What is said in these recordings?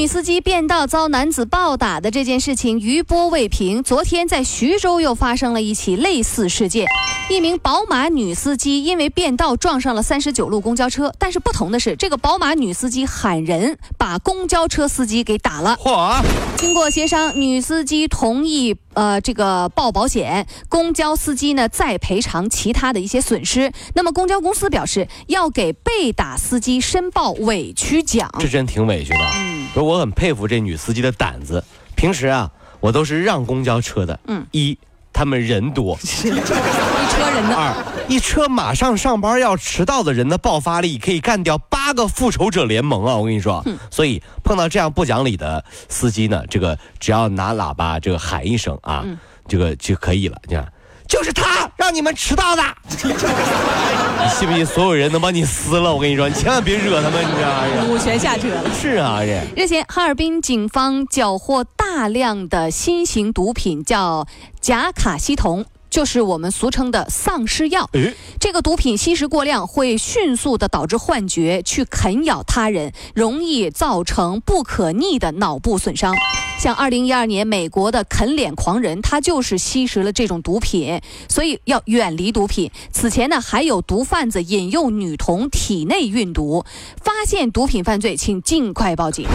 女司机变道遭男子暴打的这件事情余波未平，昨天在徐州又发生了一起类似事件。一名宝马女司机因为变道撞上了三十九路公交车，但是不同的是，这个宝马女司机喊人，把公交车司机给打了。嚯！经过协商，女司机同意呃这个报保险，公交司机呢再赔偿其他的一些损失。那么公交公司表示要给被打司机申报委屈奖。这真挺委屈的。嗯，我很佩服这女司机的胆子。平时啊，我都是让公交车的。嗯，一他们人多。车人呢？二一车马上上班要迟到的人的爆发力可以干掉八个复仇者联盟啊！我跟你说，所以碰到这样不讲理的司机呢，这个只要拿喇叭这个喊一声啊，这个就可以了。你看，就是他让你们迟到的，你信不信所有人能把你撕了？我跟你说，你千万别惹他们，你知道吗？五全下车了。是啊，这日前哈尔滨警方缴获大量的新型毒品，叫甲卡西酮。就是我们俗称的丧尸药。这个毒品吸食过量会迅速的导致幻觉，去啃咬他人，容易造成不可逆的脑部损伤。像二零一二年美国的啃脸狂人，他就是吸食了这种毒品，所以要远离毒品。此前呢，还有毒贩子引诱女童体内运毒，发现毒品犯罪，请尽快报警。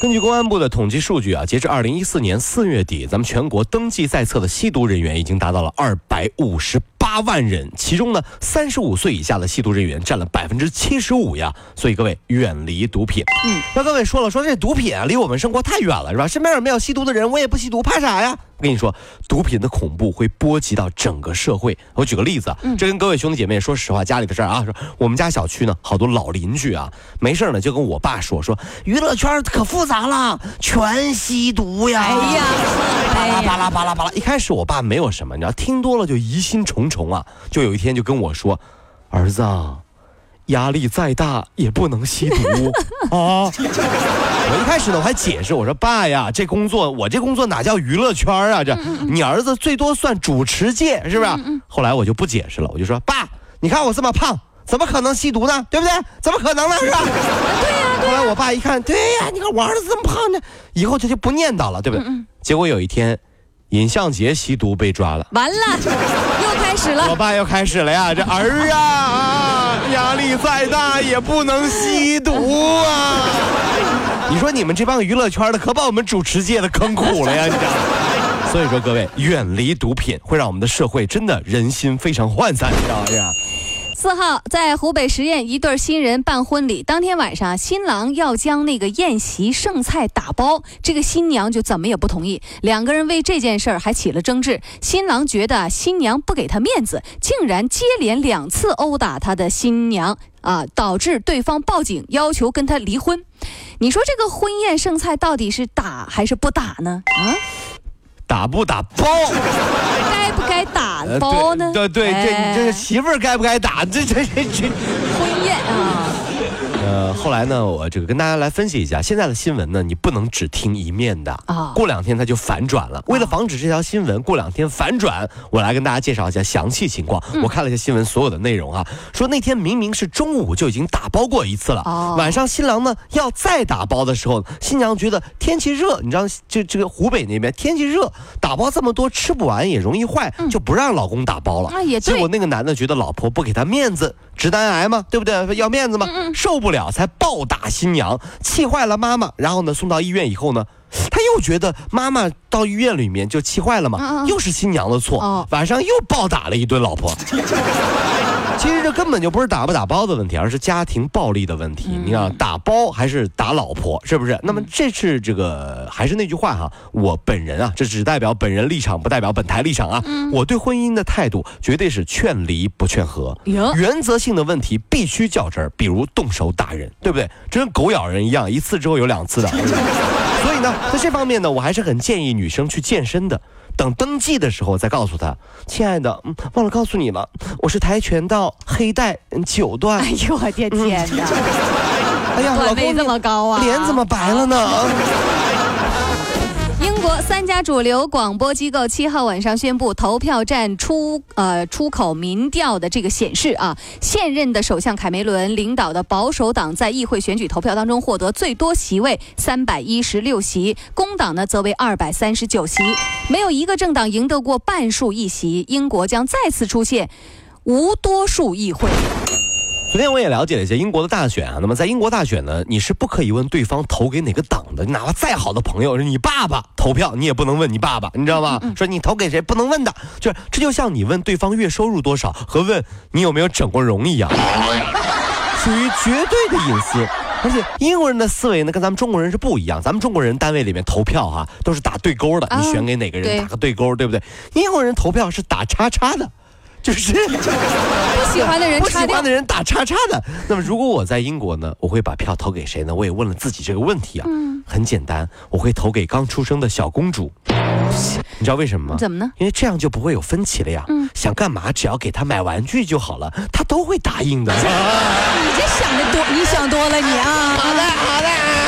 根据公安部的统计数据啊，截至二零一四年四月底，咱们全国登记在册的吸毒人员已经达到了二百五十八万人，其中呢，三十五岁以下的吸毒人员占了百分之七十五呀。所以各位远离毒品。嗯，那各位说了，说这毒品啊，离我们生活太远了，是吧？身边有没有吸毒的人，我也不吸毒，怕啥呀？我跟你说，毒品的恐怖会波及到整个社会。我举个例子啊，这跟各位兄弟姐妹说实话，家里的事儿啊，说我们家小区呢，好多老邻居啊，没事呢就跟我爸说说，娱乐圈可复杂了，全吸毒呀。哎呀，巴拉巴拉巴拉巴拉。一开始我爸没有什么，你知道，听多了就疑心重重啊。就有一天就跟我说，儿子。压力再大也不能吸毒 啊！我一开始呢，我还解释我说：“爸呀，这工作我这工作哪叫娱乐圈啊？这你儿子最多算主持界，是不是？”后来我就不解释了，我就说：“爸，你看我这么胖，怎么可能吸毒呢？对不对？怎么可能呢？是吧？”对呀。后来我爸一看，对呀，你看我儿子这么胖呢，以后他就不念叨了，对不对？结果有一天，尹相杰吸毒被抓了，完了，我爸又开始了呀，这儿啊！压力再大也不能吸毒啊！你说你们这帮娱乐圈的可把我们主持界的坑苦了呀！你知道？所以说各位远离毒品，会让我们的社会真的人心非常涣散，你知道吗？四号在湖北十堰，一对新人办婚礼，当天晚上，新郎要将那个宴席剩菜打包，这个新娘就怎么也不同意，两个人为这件事儿还起了争执。新郎觉得新娘不给他面子，竟然接连两次殴打他的新娘啊，导致对方报警要求跟他离婚。你说这个婚宴剩菜到底是打还是不打呢？啊？打不打包？该不该打包呢？对对，这这媳妇儿该不该打？这这这这婚宴啊！呃，后来呢，我这个跟大家来分析一下，现在的新闻呢，你不能只听一面的啊。过两天它就反转了。为了防止这条新闻过两天反转，我来跟大家介绍一下详细情况。我看了一下新闻所有的内容啊，说那天明明是中午就已经打包过一次了，晚上新郎呢要再打包的时候，新娘觉得天气热，你知道，这这个湖北那边天气热，打包这么多吃不完也容易坏，就不让老公打包了。结果那个男的觉得老婆不给他面子。直男癌嘛，对不对？要面子嘛，受不了才暴打新娘，气坏了妈妈。然后呢，送到医院以后呢，他又觉得妈妈到医院里面就气坏了嘛，又是新娘的错，晚上又暴打了一顿老婆。其实这根本就不是打不打包的问题，而是家庭暴力的问题。你看，打包还是打老婆，是不是？那么这是这个还是那句话哈，我本人啊，这只代表本人立场，不代表本台立场啊。我对婚姻的态度绝对是劝离不劝和，原则性的问题必须较真儿，比如动手打人，对不对？这跟狗咬人一样，一次之后有两次的。所以呢，在这方面呢，我还是很建议女生去健身的。等登记的时候再告诉他，亲爱的，忘了告诉你了，我是跆拳道黑带九段。哎呦我的天哪！哎呀，老公这么高啊，脸怎么白了呢？国三家主流广播机构七号晚上宣布，投票站出呃出口民调的这个显示啊，现任的首相凯梅伦领导的保守党在议会选举投票当中获得最多席位三百一十六席，工党呢则为二百三十九席，没有一个政党赢得过半数议席，英国将再次出现无多数议会。昨天我也了解了一些英国的大选啊，那么在英国大选呢，你是不可以问对方投给哪个党的，哪怕再好的朋友是你爸爸投票，你也不能问你爸爸，你知道吗？说你投给谁不能问的，就是这就像你问对方月收入多少和问你有没有整过容一样，属于绝对的隐私。而且英国人的思维呢跟咱们中国人是不一样，咱们中国人单位里面投票哈都是打对勾的，你选给哪个人打个对勾，对不对？英国人投票是打叉叉的。就是 不喜欢的人，不喜欢的人打叉叉的。那么，如果我在英国呢，我会把票投给谁呢？我也问了自己这个问题啊。嗯，很简单，我会投给刚出生的小公主。你知道为什么吗？怎么呢？因为这样就不会有分歧了呀。嗯，想干嘛，只要给他买玩具就好了，他都会答应的。你这想的多，你想多了，你啊。好的，好的。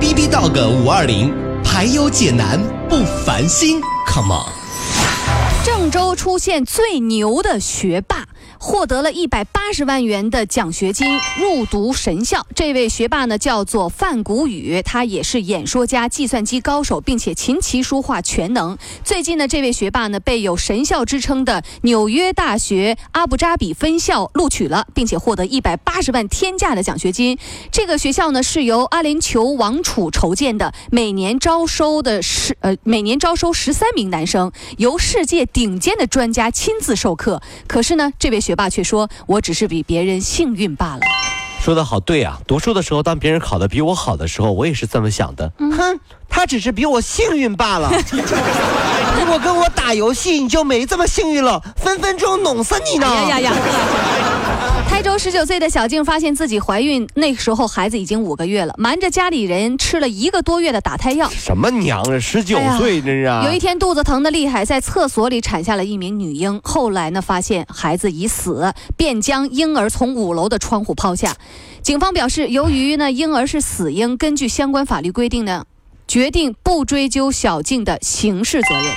B B Dog 五二零，排忧解难不烦心，Come on！郑州出现最牛的学霸。获得了一百八十万元的奖学金入读神校。这位学霸呢，叫做范谷宇，他也是演说家、计算机高手，并且琴棋书画全能。最近呢，这位学霸呢，被有神校之称的纽约大学阿布扎比分校录取了，并且获得一百八十万天价的奖学金。这个学校呢，是由阿联酋王储筹建的，每年招收的是呃，每年招收十三名男生，由世界顶尖的专家亲自授课。可是呢，这位。学霸却说：“我只是比别人幸运罢了。”说的好对啊！读书的时候，当别人考的比我好的时候，我也是这么想的。哼，他只是比我幸运罢了。如果跟我打游戏，你就没这么幸运了，分分钟弄死你呢！呀呀呀！台州十九岁的小静发现自己怀孕，那时候孩子已经五个月了，瞒着家里人吃了一个多月的打胎药。什么娘啊！十九岁真是。有一天肚子疼的厉害，在厕所里产下了一名女婴。后来呢，发现孩子已死，便将婴儿从五楼的窗户抛下。警方表示，由于呢婴儿是死婴，根据相关法律规定呢，决定不追究小静的刑事责任。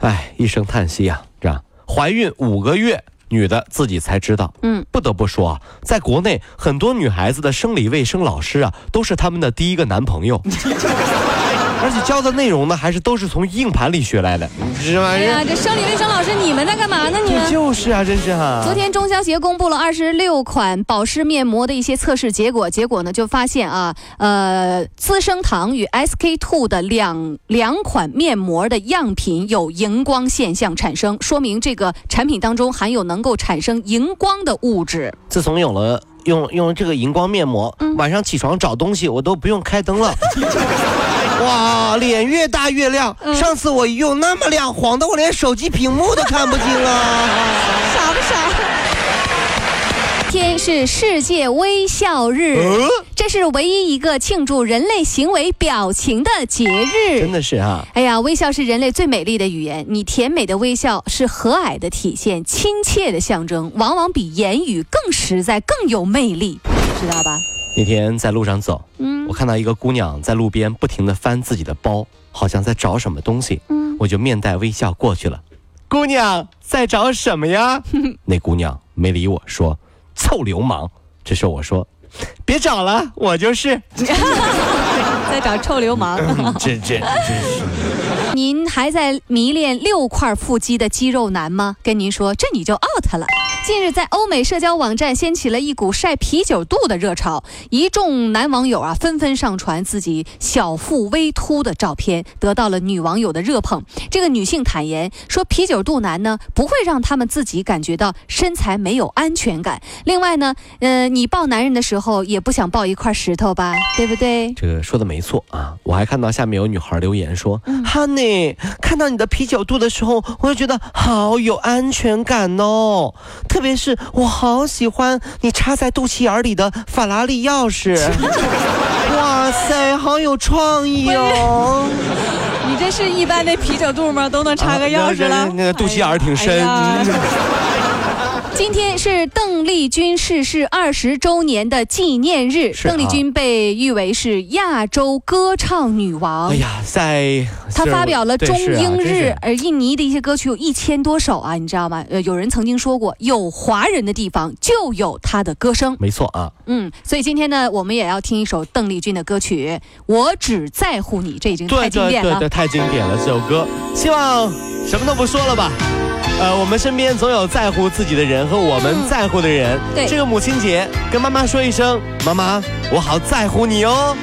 哎，一声叹息呀，这样怀孕五个月。女的自己才知道，嗯，不得不说啊，在国内很多女孩子的生理卫生老师啊，都是他们的第一个男朋友。而且教的内容呢，还是都是从硬盘里学来的，是吧？哎呀，这生理卫生老师，你们在干嘛呢？你们就是啊，真是哈。昨天中消协公布了二十六款保湿面膜的一些测试结果，结果呢就发现啊，呃，资生堂与 SK two 的两两款面膜的样品有荧光现象产生，说明这个产品当中含有能够产生荧光的物质。自从有了用用这个荧光面膜，晚上起床找东西我都不用开灯了。哇，脸越大越亮。上次我一用那么亮，晃得我连手机屏幕都看不清了。傻不傻？天是世界微笑日，这是唯一一个庆祝人类行为表情的节日。真的是啊！哎呀，微笑是人类最美丽的语言。你甜美的微笑是和蔼的体现，亲切的象征，往往比言语更实在、更有魅力，知道吧？那天在路上走，嗯，我看到一个姑娘在路边不停地翻自己的包，好像在找什么东西，嗯，我就面带微笑过去了。姑娘在找什么呀？那姑娘没理我说：“臭流氓。”这时候我说：“别找了，我就是。”在找臭流氓。这这真是。您还在迷恋六块腹肌的肌肉男吗？跟您说，这你就 out 了。近日，在欧美社交网站掀起了一股晒啤酒肚的热潮，一众男网友啊纷纷上传自己小腹微凸的照片，得到了女网友的热捧。这个女性坦言说，啤酒肚男呢不会让他们自己感觉到身材没有安全感。另外呢，呃，你抱男人的时候也不想抱一块石头吧，对不对？这个说的没错啊，我还看到下面有女孩留言说：“Honey，看到你的啤酒肚的时候，我就觉得好有安全感哦。”特别是我好喜欢你插在肚脐眼里的法拉利钥匙，哇塞，好有创意哦！你这是一般的啤酒肚吗？都能插个钥匙了？那个肚脐眼挺深。今天是邓丽君逝世二十周年的纪念日。邓丽君被誉为是亚洲歌唱女王。哎呀，在她发表了中英日而印尼的一些歌曲有一千多首啊，你知道吗？呃，有人曾经说过，有华人的地方就有她的歌声。没错啊。嗯，所以今天呢，我们也要听一首邓丽君的歌曲《我只在乎你》，这已经太经典了。对对对，太经典了这首歌。希望什么都不说了吧。呃，我们身边总有在乎自己的人和我们在乎的人。对，这个母亲节，跟妈妈说一声，妈妈，我好在乎你哦。